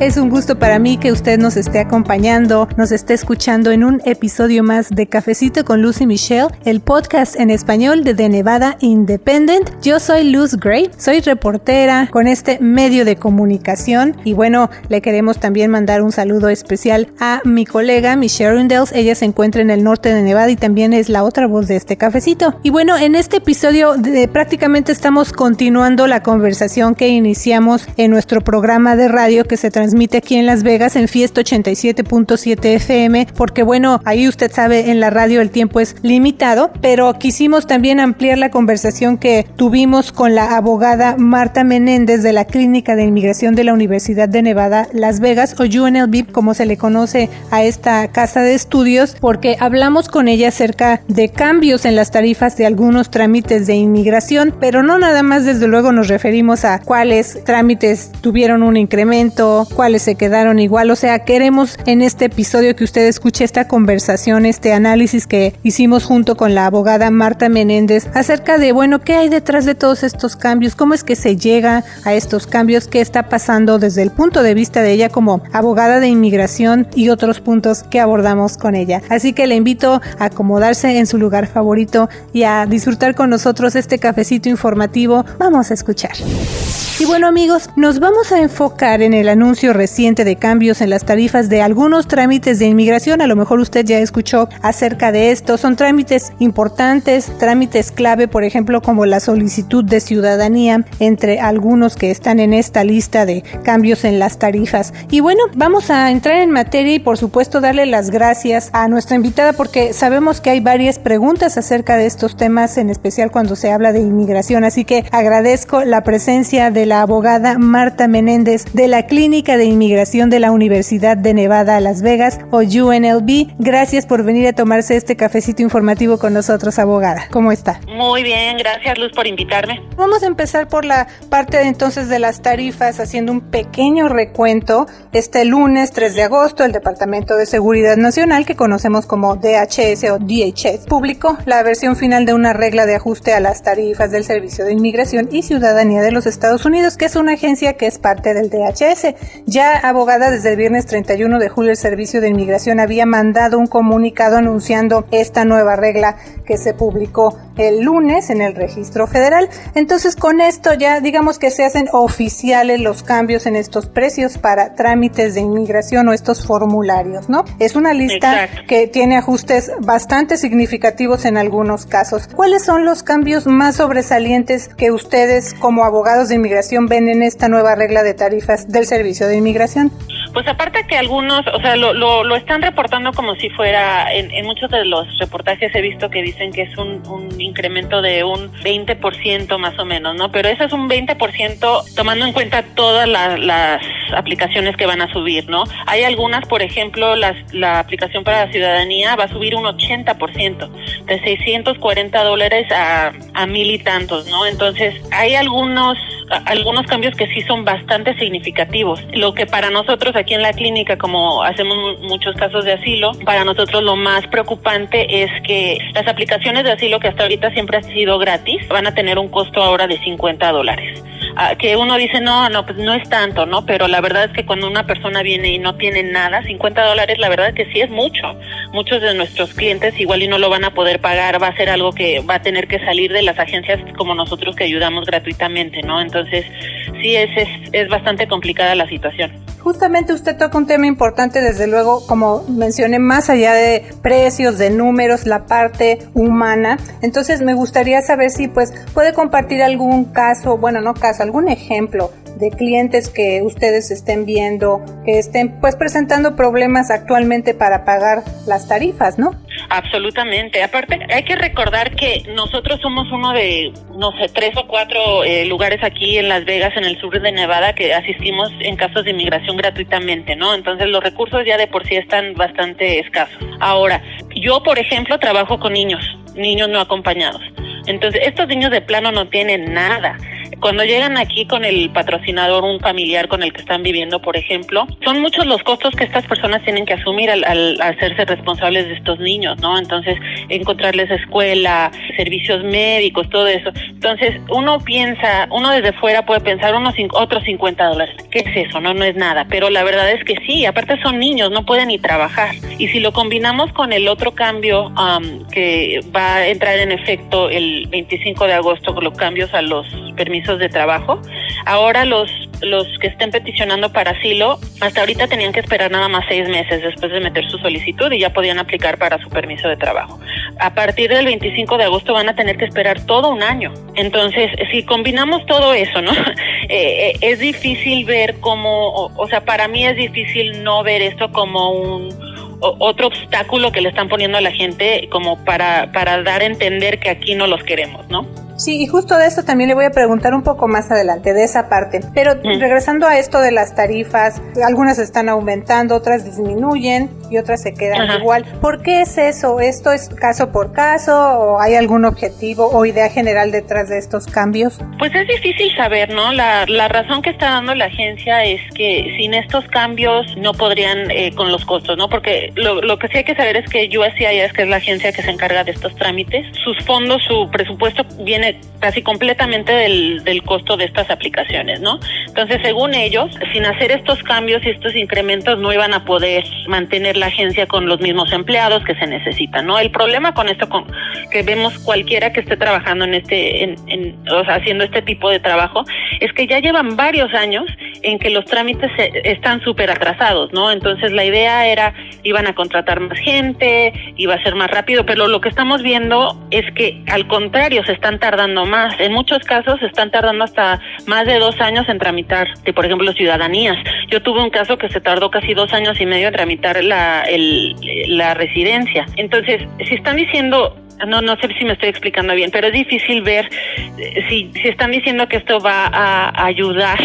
Es un gusto para mí que usted nos esté acompañando, nos esté escuchando en un episodio más de Cafecito con Lucy Michelle, el podcast en español de The Nevada Independent. Yo soy Luz Gray, soy reportera con este medio de comunicación y bueno, le queremos también mandar un saludo especial a mi colega Michelle Rundels. Ella se encuentra en el norte de Nevada y también es la otra voz de este cafecito. Y bueno, en este episodio prácticamente estamos continuando la conversación que iniciamos en nuestro programa de radio que se transmite transmite aquí en Las Vegas en Fiesta 87.7 FM, porque bueno, ahí usted sabe, en la radio el tiempo es limitado, pero quisimos también ampliar la conversación que tuvimos con la abogada Marta Menéndez de la Clínica de Inmigración de la Universidad de Nevada, Las Vegas, o UNLV, como se le conoce a esta casa de estudios, porque hablamos con ella acerca de cambios en las tarifas de algunos trámites de inmigración, pero no nada más desde luego nos referimos a cuáles trámites tuvieron un incremento, cuáles se quedaron igual. O sea, queremos en este episodio que usted escuche esta conversación, este análisis que hicimos junto con la abogada Marta Menéndez acerca de, bueno, qué hay detrás de todos estos cambios, cómo es que se llega a estos cambios, qué está pasando desde el punto de vista de ella como abogada de inmigración y otros puntos que abordamos con ella. Así que le invito a acomodarse en su lugar favorito y a disfrutar con nosotros este cafecito informativo. Vamos a escuchar. Y bueno amigos, nos vamos a enfocar en el anuncio reciente de cambios en las tarifas de algunos trámites de inmigración. A lo mejor usted ya escuchó acerca de esto. Son trámites importantes, trámites clave, por ejemplo, como la solicitud de ciudadanía, entre algunos que están en esta lista de cambios en las tarifas. Y bueno, vamos a entrar en materia y por supuesto darle las gracias a nuestra invitada porque sabemos que hay varias preguntas acerca de estos temas, en especial cuando se habla de inmigración. Así que agradezco la presencia de la abogada Marta Menéndez de la Clínica de Inmigración de la Universidad de Nevada a Las Vegas o UNLV. Gracias por venir a tomarse este cafecito informativo con nosotros, abogada. ¿Cómo está? Muy bien, gracias Luz por invitarme. Vamos a empezar por la parte de, entonces de las tarifas, haciendo un pequeño recuento. Este lunes 3 de agosto, el Departamento de Seguridad Nacional, que conocemos como DHS o DHS, publicó la versión final de una regla de ajuste a las tarifas del Servicio de Inmigración y Ciudadanía de los Estados Unidos que es una agencia que es parte del DHS. Ya abogada desde el viernes 31 de julio el Servicio de Inmigración había mandado un comunicado anunciando esta nueva regla que se publicó el lunes en el registro federal. Entonces con esto ya digamos que se hacen oficiales los cambios en estos precios para trámites de inmigración o estos formularios, ¿no? Es una lista que tiene ajustes bastante significativos en algunos casos. ¿Cuáles son los cambios más sobresalientes que ustedes como abogados de inmigración ven en esta nueva regla de tarifas del Servicio de Inmigración? Pues aparte que algunos, o sea, lo, lo, están reportando como si fuera, en, muchos de los reportajes he visto que dicen que es un, un incremento de un 20% más o menos, ¿no? Pero eso es un 20% tomando en cuenta todas las aplicaciones que van a subir, ¿no? Hay algunas, por ejemplo, las, la aplicación para la ciudadanía va a subir un 80%, de 640 dólares a, a mil y tantos, ¿no? Entonces, hay algunos algunos cambios que sí son bastante significativos. Lo que para nosotros aquí en la clínica, como hacemos muchos casos de asilo, para nosotros lo más preocupante es que las aplicaciones de asilo que hasta ahorita siempre han sido gratis van a tener un costo ahora de 50 dólares. Ah, que uno dice, no, no, pues no es tanto, ¿no? Pero la verdad es que cuando una persona viene y no tiene nada, 50 dólares, la verdad es que sí es mucho. Muchos de nuestros clientes igual y no lo van a poder pagar, va a ser algo que va a tener que salir de las agencias como nosotros que ayudamos gratuitamente, ¿no? Entonces, sí es, es, es bastante complicada la situación. Justamente usted toca un tema importante, desde luego, como mencioné, más allá de precios, de números, la parte humana. Entonces me gustaría saber si pues puede compartir algún caso, bueno, no caso, algún ejemplo de clientes que ustedes estén viendo, que estén pues presentando problemas actualmente para pagar las tarifas, ¿no? Absolutamente. Aparte, hay que recordar que nosotros somos uno de, no sé, tres o cuatro eh, lugares aquí en Las Vegas, en el sur de Nevada, que asistimos en casos de inmigración gratuitamente, ¿no? Entonces los recursos ya de por sí están bastante escasos. Ahora, yo, por ejemplo, trabajo con niños, niños no acompañados. Entonces, estos niños de plano no tienen nada Cuando llegan aquí con el patrocinador, un familiar con el que están viviendo, por ejemplo, son muchos los costos que estas personas tienen que asumir al, al hacerse responsables de estos niños, ¿no? Entonces, encontrarles escuela, servicios médicos, todo eso. Entonces, uno piensa, uno desde fuera puede pensar unos otros 50 dólares. ¿Qué es eso? No, no es nada. Pero la verdad es que sí, aparte son niños, no pueden ni trabajar. Y si lo combinamos con el otro cambio um, que va a entrar en efecto el 25 de agosto, con los cambios a los permisos de trabajo, ahora los los que estén peticionando para asilo, hasta ahorita tenían que esperar nada más seis meses después de meter su solicitud y ya podían aplicar para su permiso de trabajo. A partir del 25 de agosto van a tener que esperar todo un año. Entonces, si combinamos todo eso, ¿no? Eh, eh, es difícil ver cómo, o, sea, para mí es difícil no ver esto como un otro obstáculo que le están poniendo a la gente como para, para dar a entender que aquí no los queremos, ¿no? Sí, y justo de esto también le voy a preguntar un poco más adelante, de esa parte. Pero regresando a esto de las tarifas, algunas están aumentando, otras disminuyen y otras se quedan igual. ¿Por qué es eso? ¿Esto es caso por caso o hay algún objetivo o idea general detrás de estos cambios? Pues es difícil saber, ¿no? La, la razón que está dando la agencia es que sin estos cambios no podrían eh, con los costos, ¿no? Porque lo, lo que sí hay que saber es que USCIS, que es la agencia que se encarga de estos trámites, sus fondos, su presupuesto viene casi completamente del, costo de estas aplicaciones, ¿no? Entonces, según ellos, sin hacer estos cambios y estos incrementos no iban a poder mantener la agencia con los mismos empleados que se necesitan, ¿no? El problema con esto con, que vemos cualquiera que esté trabajando en este, en, o haciendo este tipo de trabajo, es que ya llevan varios años en que los trámites están súper atrasados, ¿no? Entonces la idea era, iban a contratar más gente, iba a ser más rápido, pero lo que estamos viendo es que al contrario, se están tardando más. En muchos casos están tardando hasta más de dos años en tramitar, de, por ejemplo, ciudadanías. Yo tuve un caso que se tardó casi dos años y medio en tramitar la, el, la residencia. Entonces, si están diciendo no, no sé si me estoy explicando bien, pero es difícil ver eh, si, si están diciendo que esto va a ayudar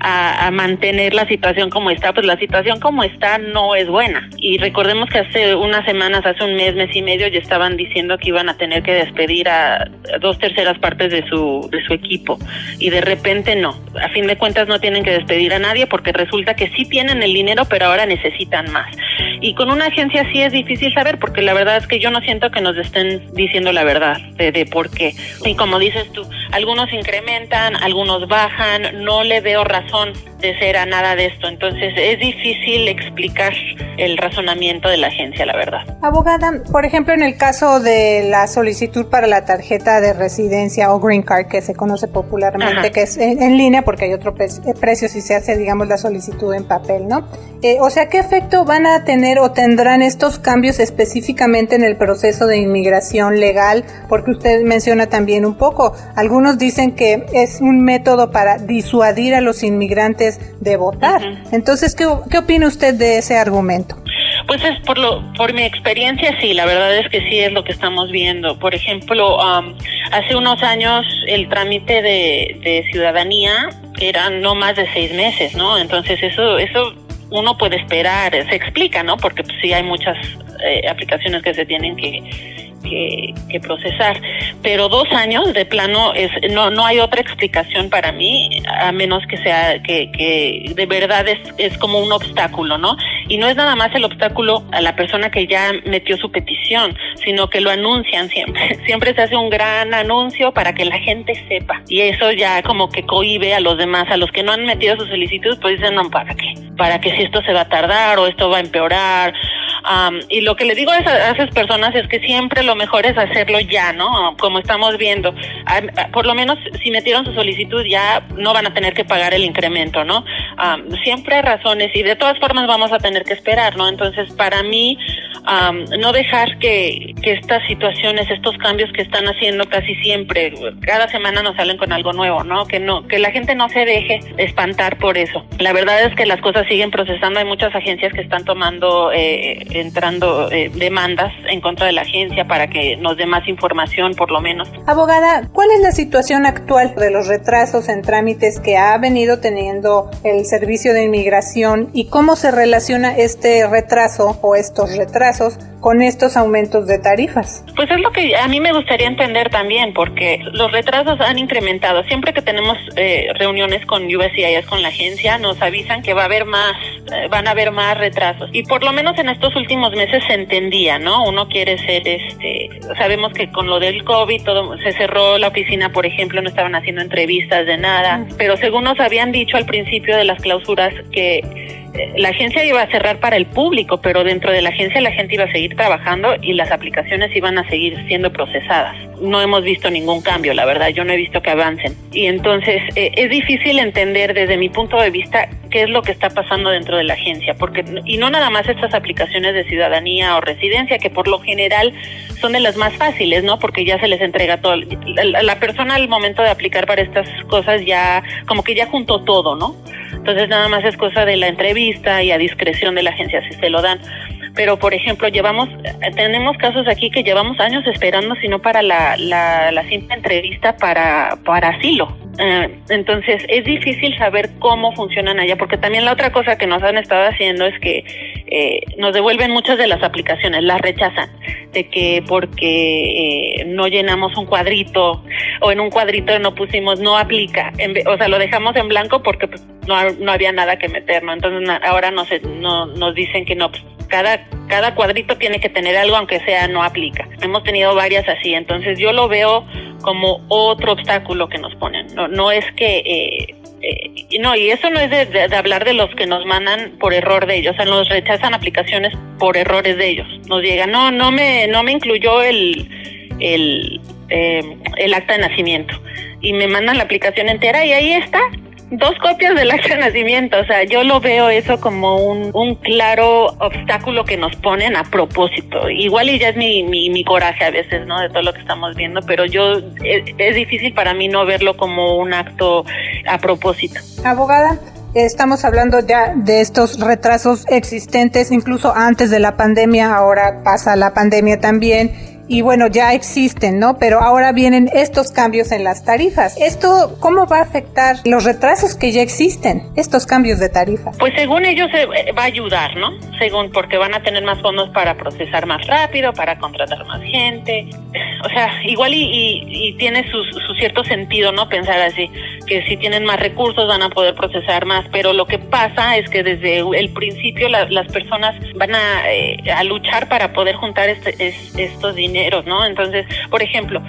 a, mantener la situación como está, pues la situación como está no es buena. Y recordemos que hace unas semanas, hace un mes, mes y medio, ya estaban diciendo que iban a tener que despedir a dos terceras partes de su, de su equipo. Y de repente no. A fin de cuentas no tienen que despedir a nadie porque resulta que sí tienen el dinero, pero ahora necesitan más. Y con una agencia sí es difícil saber porque la verdad es que yo no siento que nos estén diciendo la verdad de, de por qué. Y como dices tú, algunos incrementan, algunos bajan, no le veo razón de ser a nada de esto. Entonces es difícil explicar el razonamiento de la agencia, la verdad. Abogada, por ejemplo, en el caso de la solicitud para la tarjeta de residencia o green card, que se conoce popularmente, que es en, línea porque hay otro precio si se hace, digamos, la solicitud en papel, ¿no? Eh, o sea, ¿qué efecto van a tener o tendrán estos cambios específicamente en el proceso de inmigración legal? Porque usted menciona también un poco, algunos dicen que es un método para disuadir a los inmigrantes de votar. Entonces, ¿qué, ¿qué opina usted de ese argumento? Pues es por lo, por mi experiencia sí, la verdad es que sí es lo que estamos viendo. Por ejemplo, hace unos años el trámite de, de, ciudadanía era no más de seis meses, ¿no? Entonces eso, eso uno puede esperar, se explica, ¿no? Porque pues, sí hay muchas eh, aplicaciones que se tienen que que, procesar. Pero dos años de plano es no no hay otra explicación para mí a menos que sea que, que de verdad es, es como un obstáculo, ¿no? Y no es nada más el obstáculo a la persona que ya metió su petición, sino que lo anuncian siempre. Siempre se hace un gran anuncio para que la gente sepa. Y eso ya como que cohibe a los demás, a los que no han metido su solicitud, pues dicen, no, ¿para qué? ¿Para que si esto se va a tardar o esto va a empeorar? Y lo que le digo a esas, personas es que siempre lo mejor es hacerlo ya, ¿no? Como estamos viendo. por lo menos si metieron su solicitud ya no van a tener que pagar el incremento, ¿no? siempre hay razones y de todas formas vamos a tener que esperar, ¿no? Entonces, para mí, no dejar que, que estas situaciones, estos cambios que están haciendo casi siempre, cada semana nos salen con algo nuevo, ¿no? Que no, que la gente no se deje espantar por eso. La verdad es que las cosas siguen procesando, hay muchas agencias que están tomando, eh, entrando eh, demandas en contra de la agencia para que nos dé más información, por lo menos. Abogada, ¿cuál es la situación actual de los retrasos en trámites que ha venido teniendo el Servicio de Inmigración y cómo se relaciona este retraso o estos retrasos con estos aumentos de tarifas? Pues es lo que a mí me gustaría entender también, porque los retrasos han incrementado. Siempre que tenemos eh, reuniones con USCIS, con la agencia, nos avisan que va a haber más, eh, van a haber más retrasos. Y por lo menos en estos últimos meses se entendía, ¿no? Uno quiere ser, este, sabemos que con lo del COVID todo se cerró la oficina, por ejemplo, no estaban haciendo entrevistas de nada, pero según nos habían dicho al principio de las clausuras que la agencia iba a cerrar para el público, pero dentro de la agencia la gente iba a seguir trabajando y las aplicaciones iban a seguir siendo procesadas. No hemos visto ningún cambio, la verdad, yo no he visto que avancen. Y entonces eh, es difícil entender desde mi punto de vista qué es lo que está pasando dentro de la agencia, porque y no nada más estas aplicaciones de ciudadanía o residencia, que por lo general son de las más fáciles, ¿no? Porque ya se les entrega todo. La, la persona al momento de aplicar para estas cosas ya, como que ya juntó todo, ¿no? Entonces nada más es cosa de la entrevista y a discreción de la agencia si se lo dan. Pero por ejemplo, llevamos, tenemos casos aquí que llevamos años esperando, sino para la, la, la simple entrevista para, para asilo. Eh, entonces es difícil saber cómo funcionan allá, porque también la otra cosa que nos han estado haciendo es que eh, nos devuelven muchas de las aplicaciones, las rechazan, de que porque eh, no llenamos un cuadrito o en un cuadrito no pusimos no aplica, o sea, lo dejamos en blanco porque pues, no, no había nada que meter, ¿no? Entonces ahora nos, no, nos dicen que no, pues, cada, cada cuadrito tiene que tener algo aunque sea no aplica. Hemos tenido varias así, entonces yo lo veo como otro obstáculo que nos ponen. No, no es que eh, eh, no, y eso no es de, hablar de los que nos mandan por error de ellos, o sea, nos rechazan aplicaciones por errores de ellos. Nos llega, no, no me, no me incluyó el, el, eh, el acta de nacimiento. Y me mandan la aplicación entera y ahí está, dos copias del acta de nacimiento. O sea, yo lo veo eso como un, un claro obstáculo que nos ponen a propósito. Igual y ya es mi, mi, mi coraje a veces, ¿no? De todo lo que estamos viendo, pero yo es, es difícil para mí no verlo como un acto a propósito. Abogada, estamos hablando ya de estos retrasos existentes, incluso antes de la pandemia, ahora pasa la pandemia también y bueno, ya existen, ¿no? Pero ahora vienen estos cambios en las tarifas. ¿Esto cómo va a afectar los retrasos que ya existen, estos cambios de tarifa? Pues según ellos eh, va a ayudar, ¿no? Según porque van a tener más fondos para procesar más rápido, para contratar más gente. O sea, igual y, y, y tiene su, su, cierto sentido, ¿no? Pensar así, que si tienen más recursos van a poder procesar más, pero lo que pasa es que desde el principio la, las personas van a, eh, a, luchar para poder juntar este, es, estos dineros ¿no? Entonces, por ejemplo,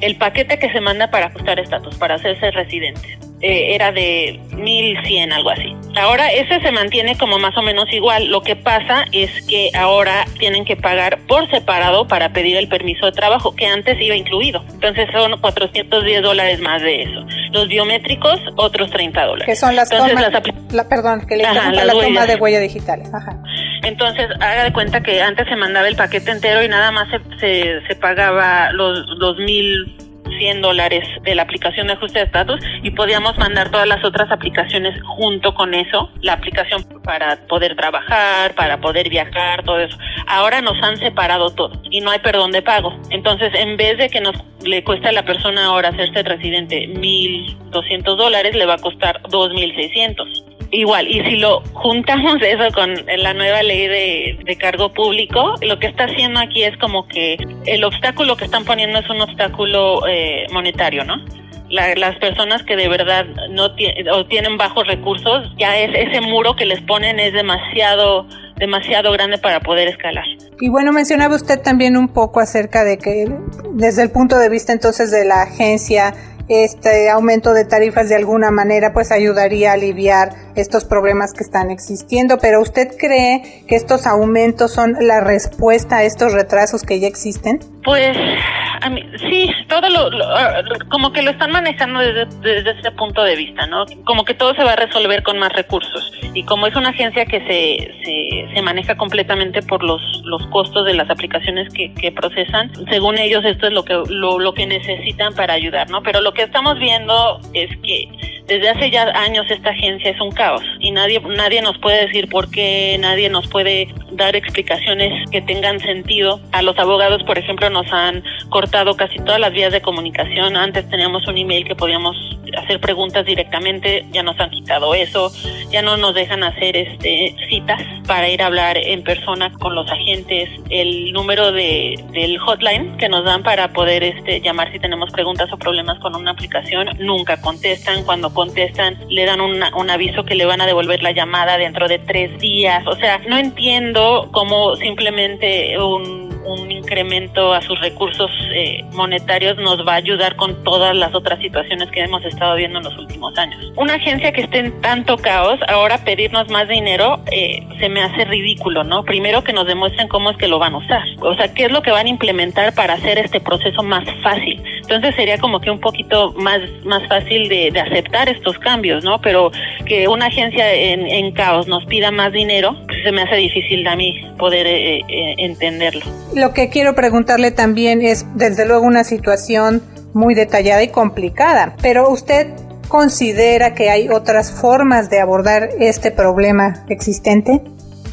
el paquete que se manda para ajustar estatus, para hacerse residente, eh, era de 1100, algo así. Ahora ese se mantiene como más o menos igual. Lo que pasa es que ahora tienen que pagar por separado para pedir el permiso de trabajo, que antes iba incluido. Entonces son 410 dólares más de eso. Los biométricos, otros 30 dólares. Que son las Entonces, tomas, las la, perdón, que le Ajá, la toma de huella digitales. Ajá. Entonces, haga de cuenta que antes se mandaba el paquete entero y nada más se, se, se pagaba los, los mil 100 dólares de la aplicación de ajuste de estatus y podíamos mandar todas las otras aplicaciones junto con eso, la aplicación para poder trabajar, para poder viajar, todo eso. Ahora nos han separado todo y no hay perdón de pago. Entonces, en vez de que nos le cueste a la persona ahora hacerse residente 1.200 dólares, le va a costar 2.600 igual, y si lo juntamos eso con la nueva ley de, cargo público, lo que está haciendo aquí es como que el obstáculo que están poniendo es un obstáculo eh, monetario, ¿no? La, las personas que de verdad no o tienen bajos recursos, ya es ese muro que les ponen es demasiado demasiado grande para poder escalar. Y bueno, mencionaba usted también un poco acerca de que desde el punto de vista entonces de la agencia este aumento de tarifas de alguna manera pues ayudaría a aliviar estos problemas que están existiendo, pero ¿usted cree que estos aumentos son la respuesta a estos retrasos que ya existen? Pues a mí, sí, todo lo, lo, como que lo están manejando desde, ese punto de vista, ¿no? Como que todo se va a resolver con más recursos y como es una agencia que se, se, maneja completamente por los, los costos de las aplicaciones que, que procesan, según ellos esto es lo que lo, lo que necesitan para ayudar, ¿no? Pero lo que estamos viendo es que desde hace ya años esta agencia es un caos y nadie nadie nos puede decir por qué, nadie nos puede dar explicaciones que tengan sentido. A los abogados, por ejemplo, nos han cortado casi todas las vías de comunicación. Antes teníamos un email que podíamos hacer preguntas directamente, ya nos han quitado eso, ya no nos dejan hacer este citas para ir a hablar en persona con los agentes, el número de del hotline que nos dan para poder este llamar si tenemos preguntas o problemas con una aplicación, nunca contestan, cuando contestan le dan un aviso que le van a devolver la llamada dentro de tres días, o sea, no entiendo cómo simplemente un un incremento a sus recursos eh, monetarios nos va a ayudar con todas las otras situaciones que hemos estado viendo en los últimos años. Una agencia que esté en tanto caos, ahora pedirnos más dinero eh, se me hace ridículo, ¿no? Primero que nos demuestren cómo es que lo van a usar, o sea, qué es lo que van a implementar para hacer este proceso más fácil. Entonces sería como que un poquito más, más fácil de, aceptar estos cambios, ¿no? Pero que una agencia en, caos nos pida más dinero, pues se me hace difícil a mí poder eh, entenderlo. Lo que quiero preguntarle también es, desde luego, una situación muy detallada y complicada, pero usted considera que hay otras formas de abordar este problema existente?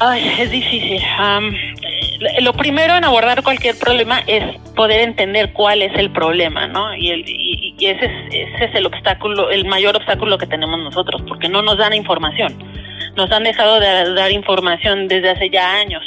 Ay, es difícil. Eh, lo primero en abordar cualquier problema es poder entender cuál es el problema, ¿no? Y, el, y, ese, es, ese es el obstáculo, el mayor obstáculo que tenemos nosotros, porque no nos dan información. Nos han dejado de dar información desde hace ya años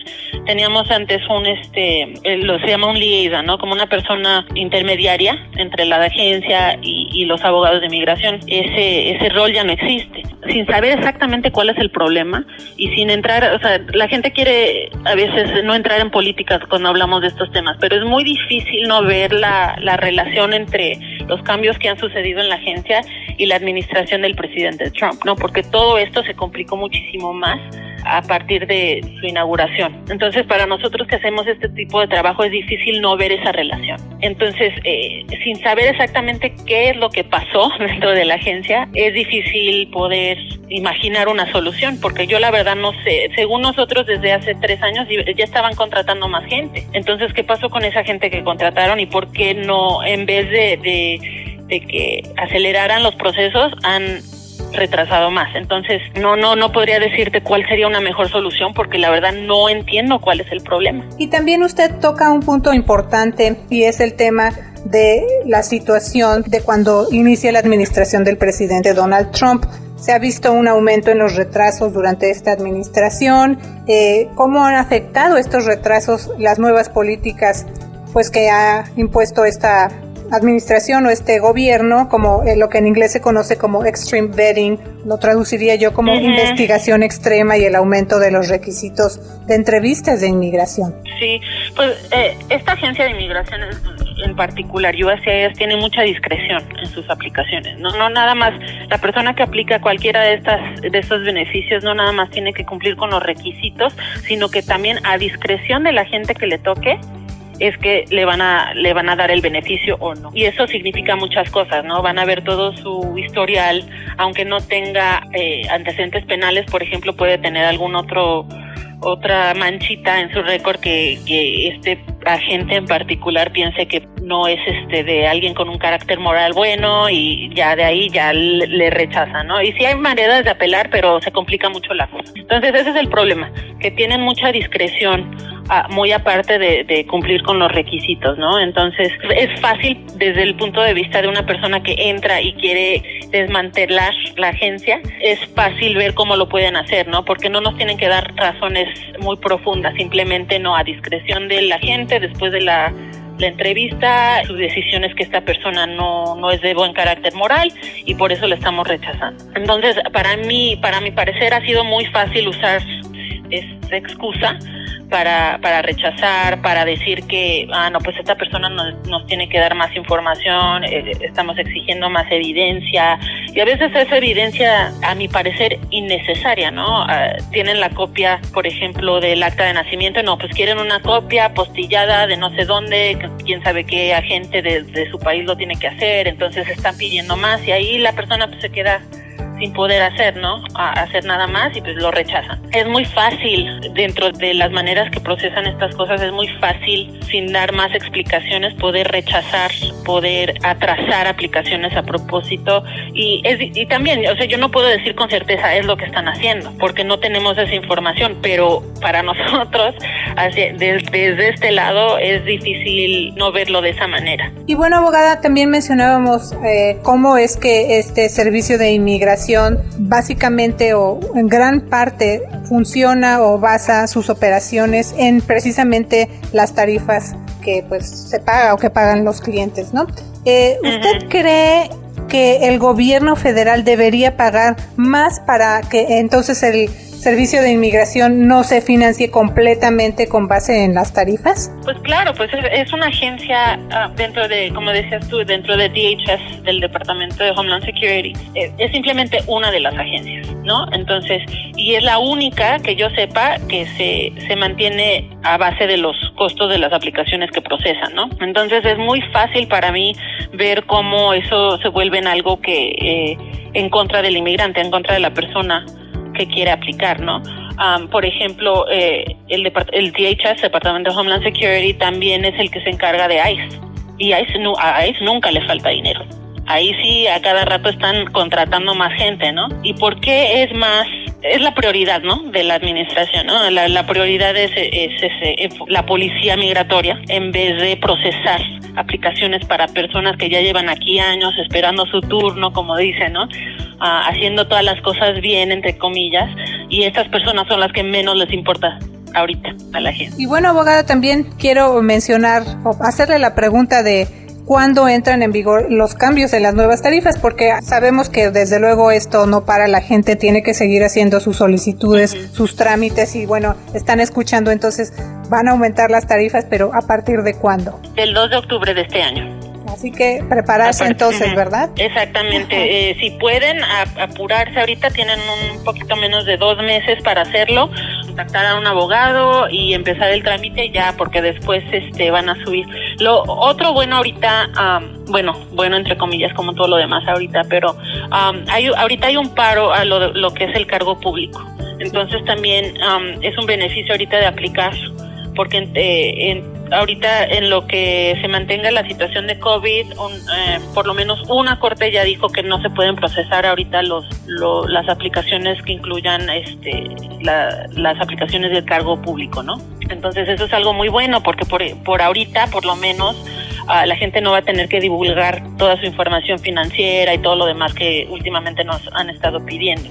teníamos antes un, este, lo se llama un liaison, ¿no? Como una persona intermediaria entre la agencia y, los abogados de inmigración. Ese, ese rol ya no existe. Sin saber exactamente cuál es el problema y sin entrar, o sea, la gente quiere a veces no entrar en políticas cuando hablamos de estos temas, pero es muy difícil no ver la, la relación entre los cambios que han sucedido en la agencia y la administración del presidente Trump, ¿no? Porque todo esto se complicó muchísimo más a partir de su inauguración. Entonces, para nosotros que hacemos este tipo de trabajo es difícil no ver esa relación. Entonces, eh, sin saber exactamente qué es lo que pasó dentro de la agencia, es difícil poder imaginar una solución, porque yo la verdad no sé. Según nosotros, desde hace tres años ya estaban contratando más gente. Entonces, ¿qué pasó con esa gente que contrataron y por qué no, en vez de, de, de que aceleraran los procesos, han retrasado más. Entonces, no, no, no podría decirte cuál sería una mejor solución porque la verdad no entiendo cuál es el problema. Y también usted toca un punto importante y es el tema de la situación de cuando inicia la administración del presidente Donald Trump. Se ha visto un aumento en los retrasos durante esta administración. Eh, ¿Cómo han afectado estos retrasos las nuevas políticas pues, que ha impuesto esta administración o este gobierno, como eh, lo que en inglés se conoce como extreme vetting, lo traduciría yo como investigación extrema y el aumento de los requisitos de entrevistas de inmigración. Sí, pues eh, esta agencia de inmigración en particular, USCIS, tiene mucha discreción en sus aplicaciones. No, no nada más, la persona que aplica cualquiera de, estas, de estos beneficios no nada más tiene que cumplir con los requisitos, sino que también a discreción de la gente que le toque, es que le van a le van a dar el beneficio o no. Y eso significa muchas cosas, ¿no? Van a ver todo su historial, aunque no tenga eh, antecedentes penales, por ejemplo, puede tener algún otro otra manchita en su récord que, que este agente en particular piense que no es este de alguien con un carácter moral bueno y ya de ahí ya le, rechaza, ¿no? Y sí hay maneras de apelar, pero se complica mucho la cosa. Entonces ese es el problema, que tienen mucha discreción muy aparte de, cumplir con los requisitos, ¿no? Entonces es fácil desde el punto de vista de una persona que entra y quiere desmantelar la agencia, es fácil ver cómo lo pueden hacer, ¿no? Porque no nos tienen que dar razones muy profundas, simplemente no a discreción de la gente después de la la entrevista, su decisión es que esta persona no, no es de buen carácter moral y por eso le estamos rechazando. Entonces, para mí, para mi parecer, ha sido muy fácil usar esta excusa para, para rechazar, para decir que, ah, no, pues esta persona nos, nos tiene que dar más información, eh, estamos exigiendo más evidencia, y a veces esa evidencia, a mi parecer, innecesaria, ¿no? Ah, tienen la copia, por ejemplo, del acta de nacimiento, no, pues quieren una copia postillada de no sé dónde, quién sabe qué agente de, de su país lo tiene que hacer, entonces están pidiendo más, y ahí la persona pues se queda sin poder hacer, ¿no? Hacer nada más y pues lo rechazan. Es muy fácil dentro de las maneras que procesan estas cosas, es muy fácil sin dar más explicaciones poder rechazar, poder atrasar aplicaciones a propósito y es y también, o sea, yo no puedo decir con certeza es lo que están haciendo porque no tenemos esa información, pero para nosotros desde este lado es difícil no verlo de esa manera. Y bueno, abogada, también mencionábamos eh, cómo es que este servicio de inmigración básicamente o en gran parte funciona o basa sus operaciones en precisamente las tarifas que pues se paga o que pagan los clientes, ¿no? Eh, ¿Usted cree que el gobierno federal debería pagar más para que entonces el servicio de inmigración no se financie completamente con base en las tarifas? Pues claro, pues es, una agencia ah, dentro de, como decías tú, dentro de DHS, del Departamento de Homeland Security. Es, simplemente una de las agencias, ¿no? Entonces, y es la única que yo sepa que se, se mantiene a base de los costos de las aplicaciones que procesan, ¿no? Entonces es muy fácil para mí ver cómo eso se vuelve en algo que eh, en contra del inmigrante, en contra de la persona que quiere aplicar, ¿no? por ejemplo, eh, el, el DHS, Departamento de Homeland Security, también es el que se encarga de ICE. Y a ICE nunca le falta dinero. Ahí sí, a cada rato están contratando más gente, ¿no? ¿Y por qué es más es la prioridad, ¿no? De la administración, ¿no? La, prioridad es, es, la policía migratoria en vez de procesar aplicaciones para personas que ya llevan aquí años esperando su turno, como dicen, ¿no? Ah, haciendo todas las cosas bien, entre comillas, y estas personas son las que menos les importa ahorita a la gente. Y bueno, abogada, también quiero mencionar o hacerle la pregunta de cuándo entran en vigor los cambios en las nuevas tarifas, porque sabemos que desde luego esto no para, la gente tiene que seguir haciendo sus solicitudes, sus trámites y bueno, están escuchando entonces van a aumentar las tarifas, pero ¿a partir de cuándo? El 2 de octubre de este año. Así que prepararse entonces, ¿verdad? Exactamente. Eh, si pueden apurarse ahorita, tienen un poquito menos de dos meses para hacerlo, contactar a un abogado y empezar el trámite ya, porque después este van a subir. Lo otro bueno ahorita, bueno, bueno entre comillas como todo lo demás ahorita, pero hay, ahorita hay un paro a lo, lo que es el cargo público. Entonces también es un beneficio ahorita de aplicar, porque eh, en ahorita en lo que se mantenga la situación de COVID, eh, por lo menos una corte ya dijo que no se pueden procesar ahorita los, las aplicaciones que incluyan este las aplicaciones del cargo público, ¿no? Entonces eso es algo muy bueno porque por, por ahorita, por lo menos, ah, la gente no va a tener que divulgar toda su información financiera y todo lo demás que últimamente nos han estado pidiendo.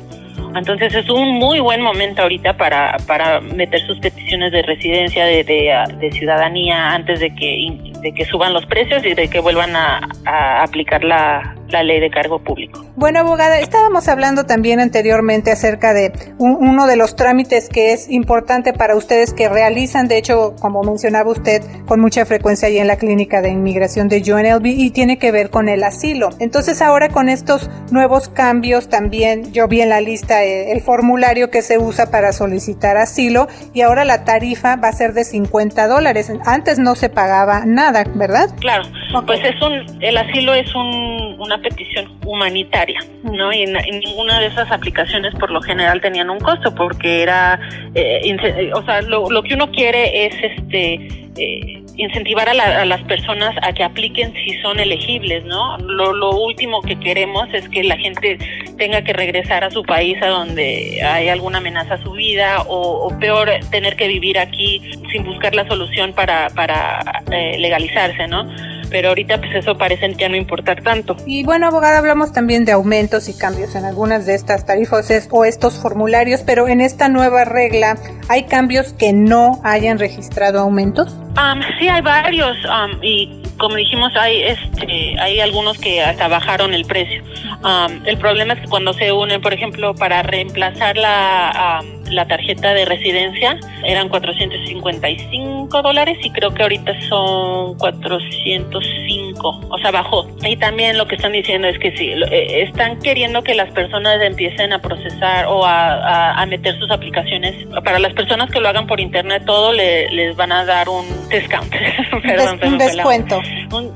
Entonces es un muy buen momento ahorita para, para meter sus peticiones de residencia, de, de, ciudadanía, antes de que, de que suban los precios y de que vuelvan a, a aplicar la, la ley de cargo público. Bueno, abogada, estábamos hablando también anteriormente acerca de uno de los trámites que es importante para ustedes que realizan, de hecho, como mencionaba usted, con mucha frecuencia ahí en la clínica de inmigración de UNLV y tiene que ver con el asilo. Entonces ahora con estos nuevos cambios también, yo vi en la lista eh, el, formulario que se usa para solicitar asilo y ahora la tarifa va a ser de 50 dólares. Antes no se pagaba nada, ¿verdad? Claro, pues es un, el asilo es un, una petición humanitaria, ¿no? Y, ninguna de esas aplicaciones por lo general tenían un costo porque era, eh, o sea, lo, que uno quiere es este eh, incentivar a, las personas a que apliquen si son elegibles, ¿no? Lo, lo último que queremos es que la gente tenga que regresar a su país a donde hay alguna amenaza a su vida o, peor tener que vivir aquí sin buscar la solución para, para eh, legalizarse, ¿no? Pero ahorita pues eso parece ya no importar tanto. Y bueno, abogada, hablamos también de aumentos y cambios en algunas de estas tarifas o estos formularios, pero en esta nueva regla, ¿hay cambios que no hayan registrado aumentos? sí, hay varios y como dijimos, hay este, hay algunos que hasta bajaron el precio. el problema es que cuando se unen, por ejemplo, para reemplazar la la tarjeta de residencia eran 455 dólares y creo que ahorita son 405, o sea, bajó. Y también lo que están diciendo es que sí, eh, están queriendo que las personas empiecen a procesar o a, a, meter sus aplicaciones. Para las personas que lo hagan por internet, todo les van a dar un discount. un descuento un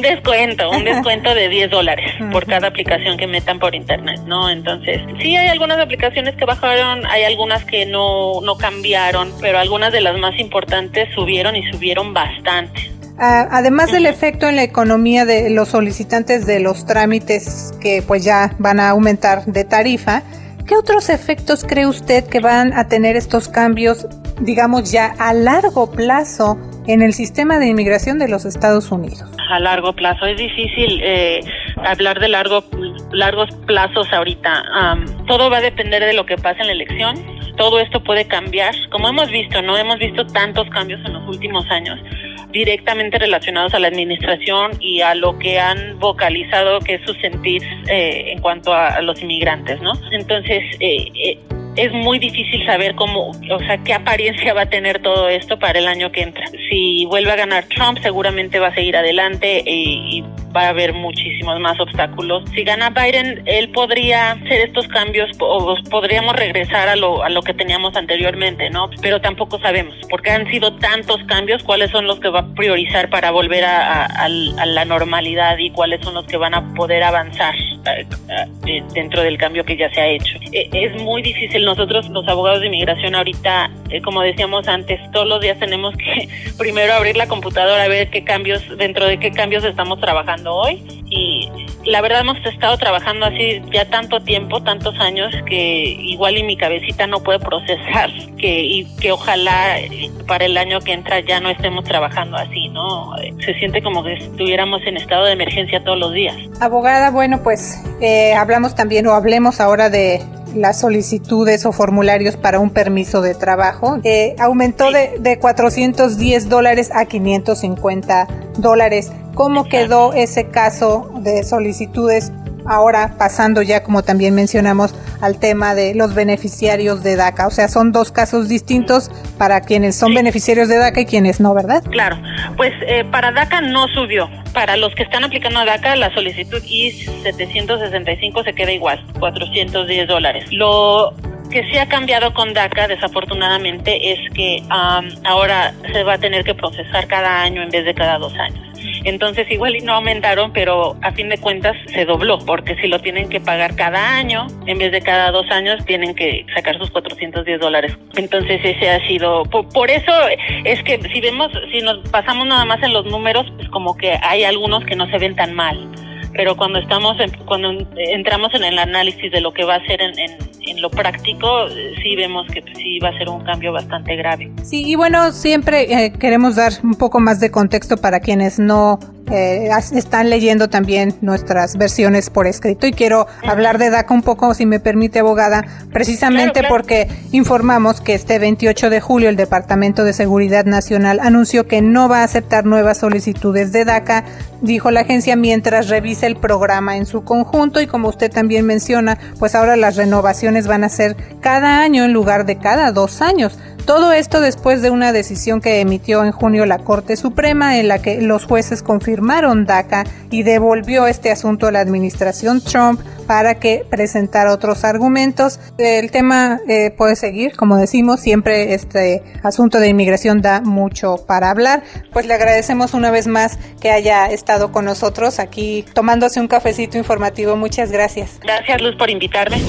descuento, un descuento de 10 dólares por cada aplicación que metan por internet, ¿no? Entonces, sí hay algunas aplicaciones que bajaron, hay algunas que no, no cambiaron, pero algunas de las más importantes subieron y subieron bastante. Además del efecto en la economía de los solicitantes de los trámites que pues ya van a aumentar de tarifa, ¿qué otros efectos cree usted que van a tener estos cambios, digamos ya a largo plazo en el sistema de inmigración de los Estados Unidos? A largo plazo es difícil eh, hablar de largo, largos plazos ahorita. todo va a depender de lo que pase en la elección. Todo esto puede cambiar, como hemos visto, no hemos visto tantos cambios en los últimos años directamente relacionados a la administración y a lo que han vocalizado que es su sentir eh, en cuanto a, los inmigrantes, ¿no? Entonces, eh, eh, es muy difícil saber cómo, o sea, qué apariencia va a tener todo esto para el año que entra. Si vuelve a ganar Trump, seguramente va a seguir adelante y, y va a haber muchísimos más obstáculos. Si gana Biden, él podría hacer estos cambios o podríamos regresar a lo, a lo que teníamos anteriormente, ¿no? Pero tampoco sabemos, porque han sido tantos cambios, cuáles son los que va a priorizar para volver a, la normalidad y cuáles son los que van a poder avanzar dentro del cambio que ya se ha hecho. Eh, es muy difícil. Nosotros, los abogados de inmigración, ahorita, como decíamos antes, todos los días tenemos que primero abrir la computadora, a ver qué cambios, dentro de qué cambios estamos trabajando hoy y la verdad hemos estado trabajando así ya tanto tiempo, tantos años que igual y mi cabecita no puede procesar que y que ojalá para el año que entra ya no estemos trabajando así, ¿no? Se siente como que estuviéramos en estado de emergencia todos los días. Abogada, bueno, pues eh, hablamos también o hablemos ahora de las solicitudes o formularios para un permiso de trabajo. Eh, aumentó de, de 410 dólares a 550 dólares. ¿Cómo quedó ese caso de solicitudes ahora pasando ya como también mencionamos al tema de los beneficiarios de DACA. O sea, son dos casos distintos para quienes son beneficiarios de DACA y quienes no, ¿verdad? Claro, pues eh, para DACA no subió. Para los que están aplicando a DACA, la solicitud I-765 se queda igual, 410 dólares. Lo que sí ha cambiado con DACA, desafortunadamente, es que ahora se va a tener que procesar cada año en vez de cada dos años. Entonces igual y no aumentaron, pero a fin de cuentas se dobló, porque si lo tienen que pagar cada año, en vez de cada dos años, tienen que sacar sus 410 dólares. Entonces ese ha sido, por, eso es que si vemos, si nos pasamos nada más en los números, pues como que hay algunos que no se ven tan mal pero cuando estamos cuando entramos en el análisis de lo que va a ser en, en, lo práctico sí vemos que sí va a ser un cambio bastante grave. Sí y bueno siempre eh, queremos dar un poco más de contexto para quienes no eh, están leyendo también nuestras versiones por escrito. Y quiero hablar de DACA un poco, si me permite, abogada, precisamente porque informamos que este 28 de julio el Departamento de Seguridad Nacional anunció que no va a aceptar nuevas solicitudes de DACA, dijo la agencia, mientras revisa el programa en su conjunto. Y como usted también menciona, pues ahora las renovaciones van a ser cada año en lugar de cada dos años. Todo esto después de una decisión que emitió en junio la Corte Suprema en la que los jueces confirmaron DACA y devolvió este asunto a la administración Trump para que presentara otros argumentos. El tema eh, puede seguir, como decimos, siempre este asunto de inmigración da mucho para hablar. Pues le agradecemos una vez más que haya estado con nosotros aquí tomándose un cafecito informativo. Muchas gracias. Gracias Luz por invitarme.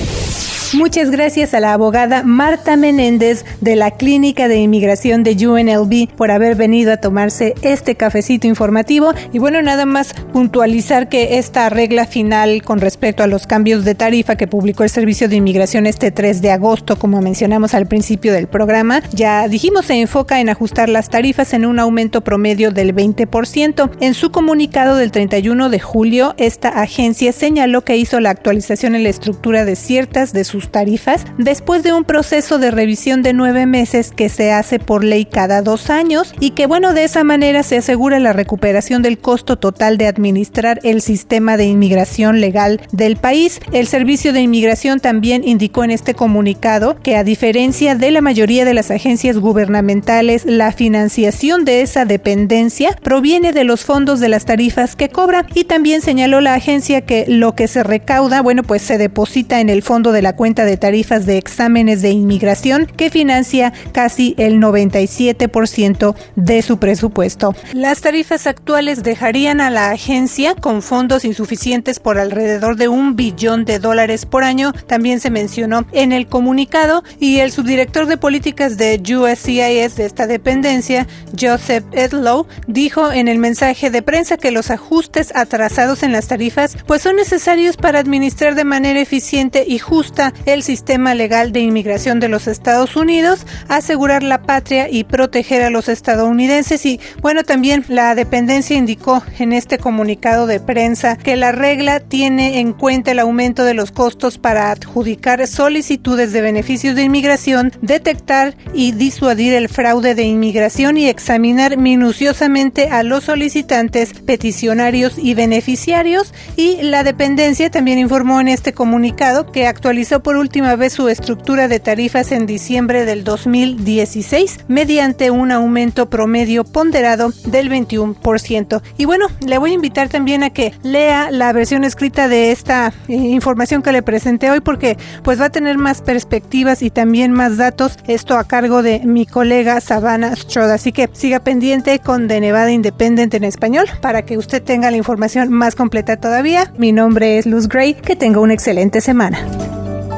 Muchas gracias a la abogada Marta Menéndez de la Clínica de Inmigración de UNLV por haber venido a tomarse este cafecito informativo. Y bueno, nada más puntualizar que esta regla final con respecto a los cambios de tarifa que publicó el Servicio de Inmigración este 3 de agosto, como mencionamos al principio del programa, ya dijimos se enfoca en ajustar las tarifas en un aumento promedio del 20%. En su comunicado del 31 de julio, esta agencia señaló que hizo la actualización en la estructura de ciertas de sus tarifas después de un proceso de revisión de nueve meses que se hace por ley cada dos años y que bueno, de esa manera se asegura la recuperación del costo total de administrar el sistema de inmigración legal del país. El Servicio de Inmigración también indicó en este comunicado que a diferencia de la mayoría de las agencias gubernamentales, la financiación de esa dependencia proviene de los fondos de las tarifas que cobra y también señaló la agencia que lo que se recauda, bueno, pues se deposita en el fondo de la cuenta cuenta de tarifas de exámenes de inmigración que financia casi el 97% de su presupuesto. Las tarifas actuales dejarían a la agencia con fondos insuficientes por alrededor de un billón de dólares por año, también se mencionó en el comunicado, y el subdirector de políticas de USCIS de esta dependencia, Joseph Edlow, dijo en el mensaje de prensa que los ajustes atrasados en las tarifas pues son necesarios para administrar de manera eficiente y justa el sistema legal de inmigración de los Estados Unidos, asegurar la patria y proteger a los estadounidenses. Y bueno, también la dependencia indicó en este comunicado de prensa que la regla tiene en cuenta el aumento de los costos para adjudicar solicitudes de beneficios de inmigración, detectar y disuadir el fraude de inmigración y examinar minuciosamente a los solicitantes, peticionarios y beneficiarios. Y la dependencia también informó en este comunicado que actualizó por última vez su estructura de tarifas en diciembre del 2016 mediante un aumento promedio ponderado del 21%. Y bueno, le voy a invitar también a que lea la versión escrita de esta eh, información que le presenté hoy porque pues va a tener más perspectivas y también más datos. Esto a cargo de mi colega Savannah Stroda. Así que siga pendiente con The Nevada Independent en español para que usted tenga la información más completa todavía. Mi nombre es Luz Gray. Que tenga una excelente semana.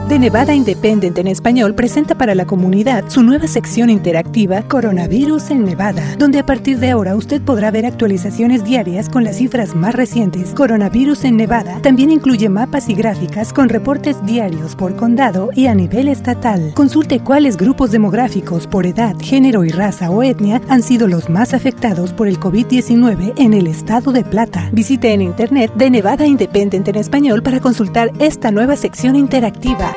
De Nevada Independent en español presenta para la comunidad su nueva sección interactiva Coronavirus en Nevada, donde a partir de ahora usted podrá ver actualizaciones diarias con las cifras más recientes. Coronavirus en Nevada también incluye mapas y gráficas con reportes diarios por condado y a nivel estatal. Consulte cuáles grupos demográficos por edad, género y raza o etnia han sido los más afectados por el COVID-19 en el estado de Plata. Visite en internet de Nevada Independent en español para consultar esta nueva sección interactiva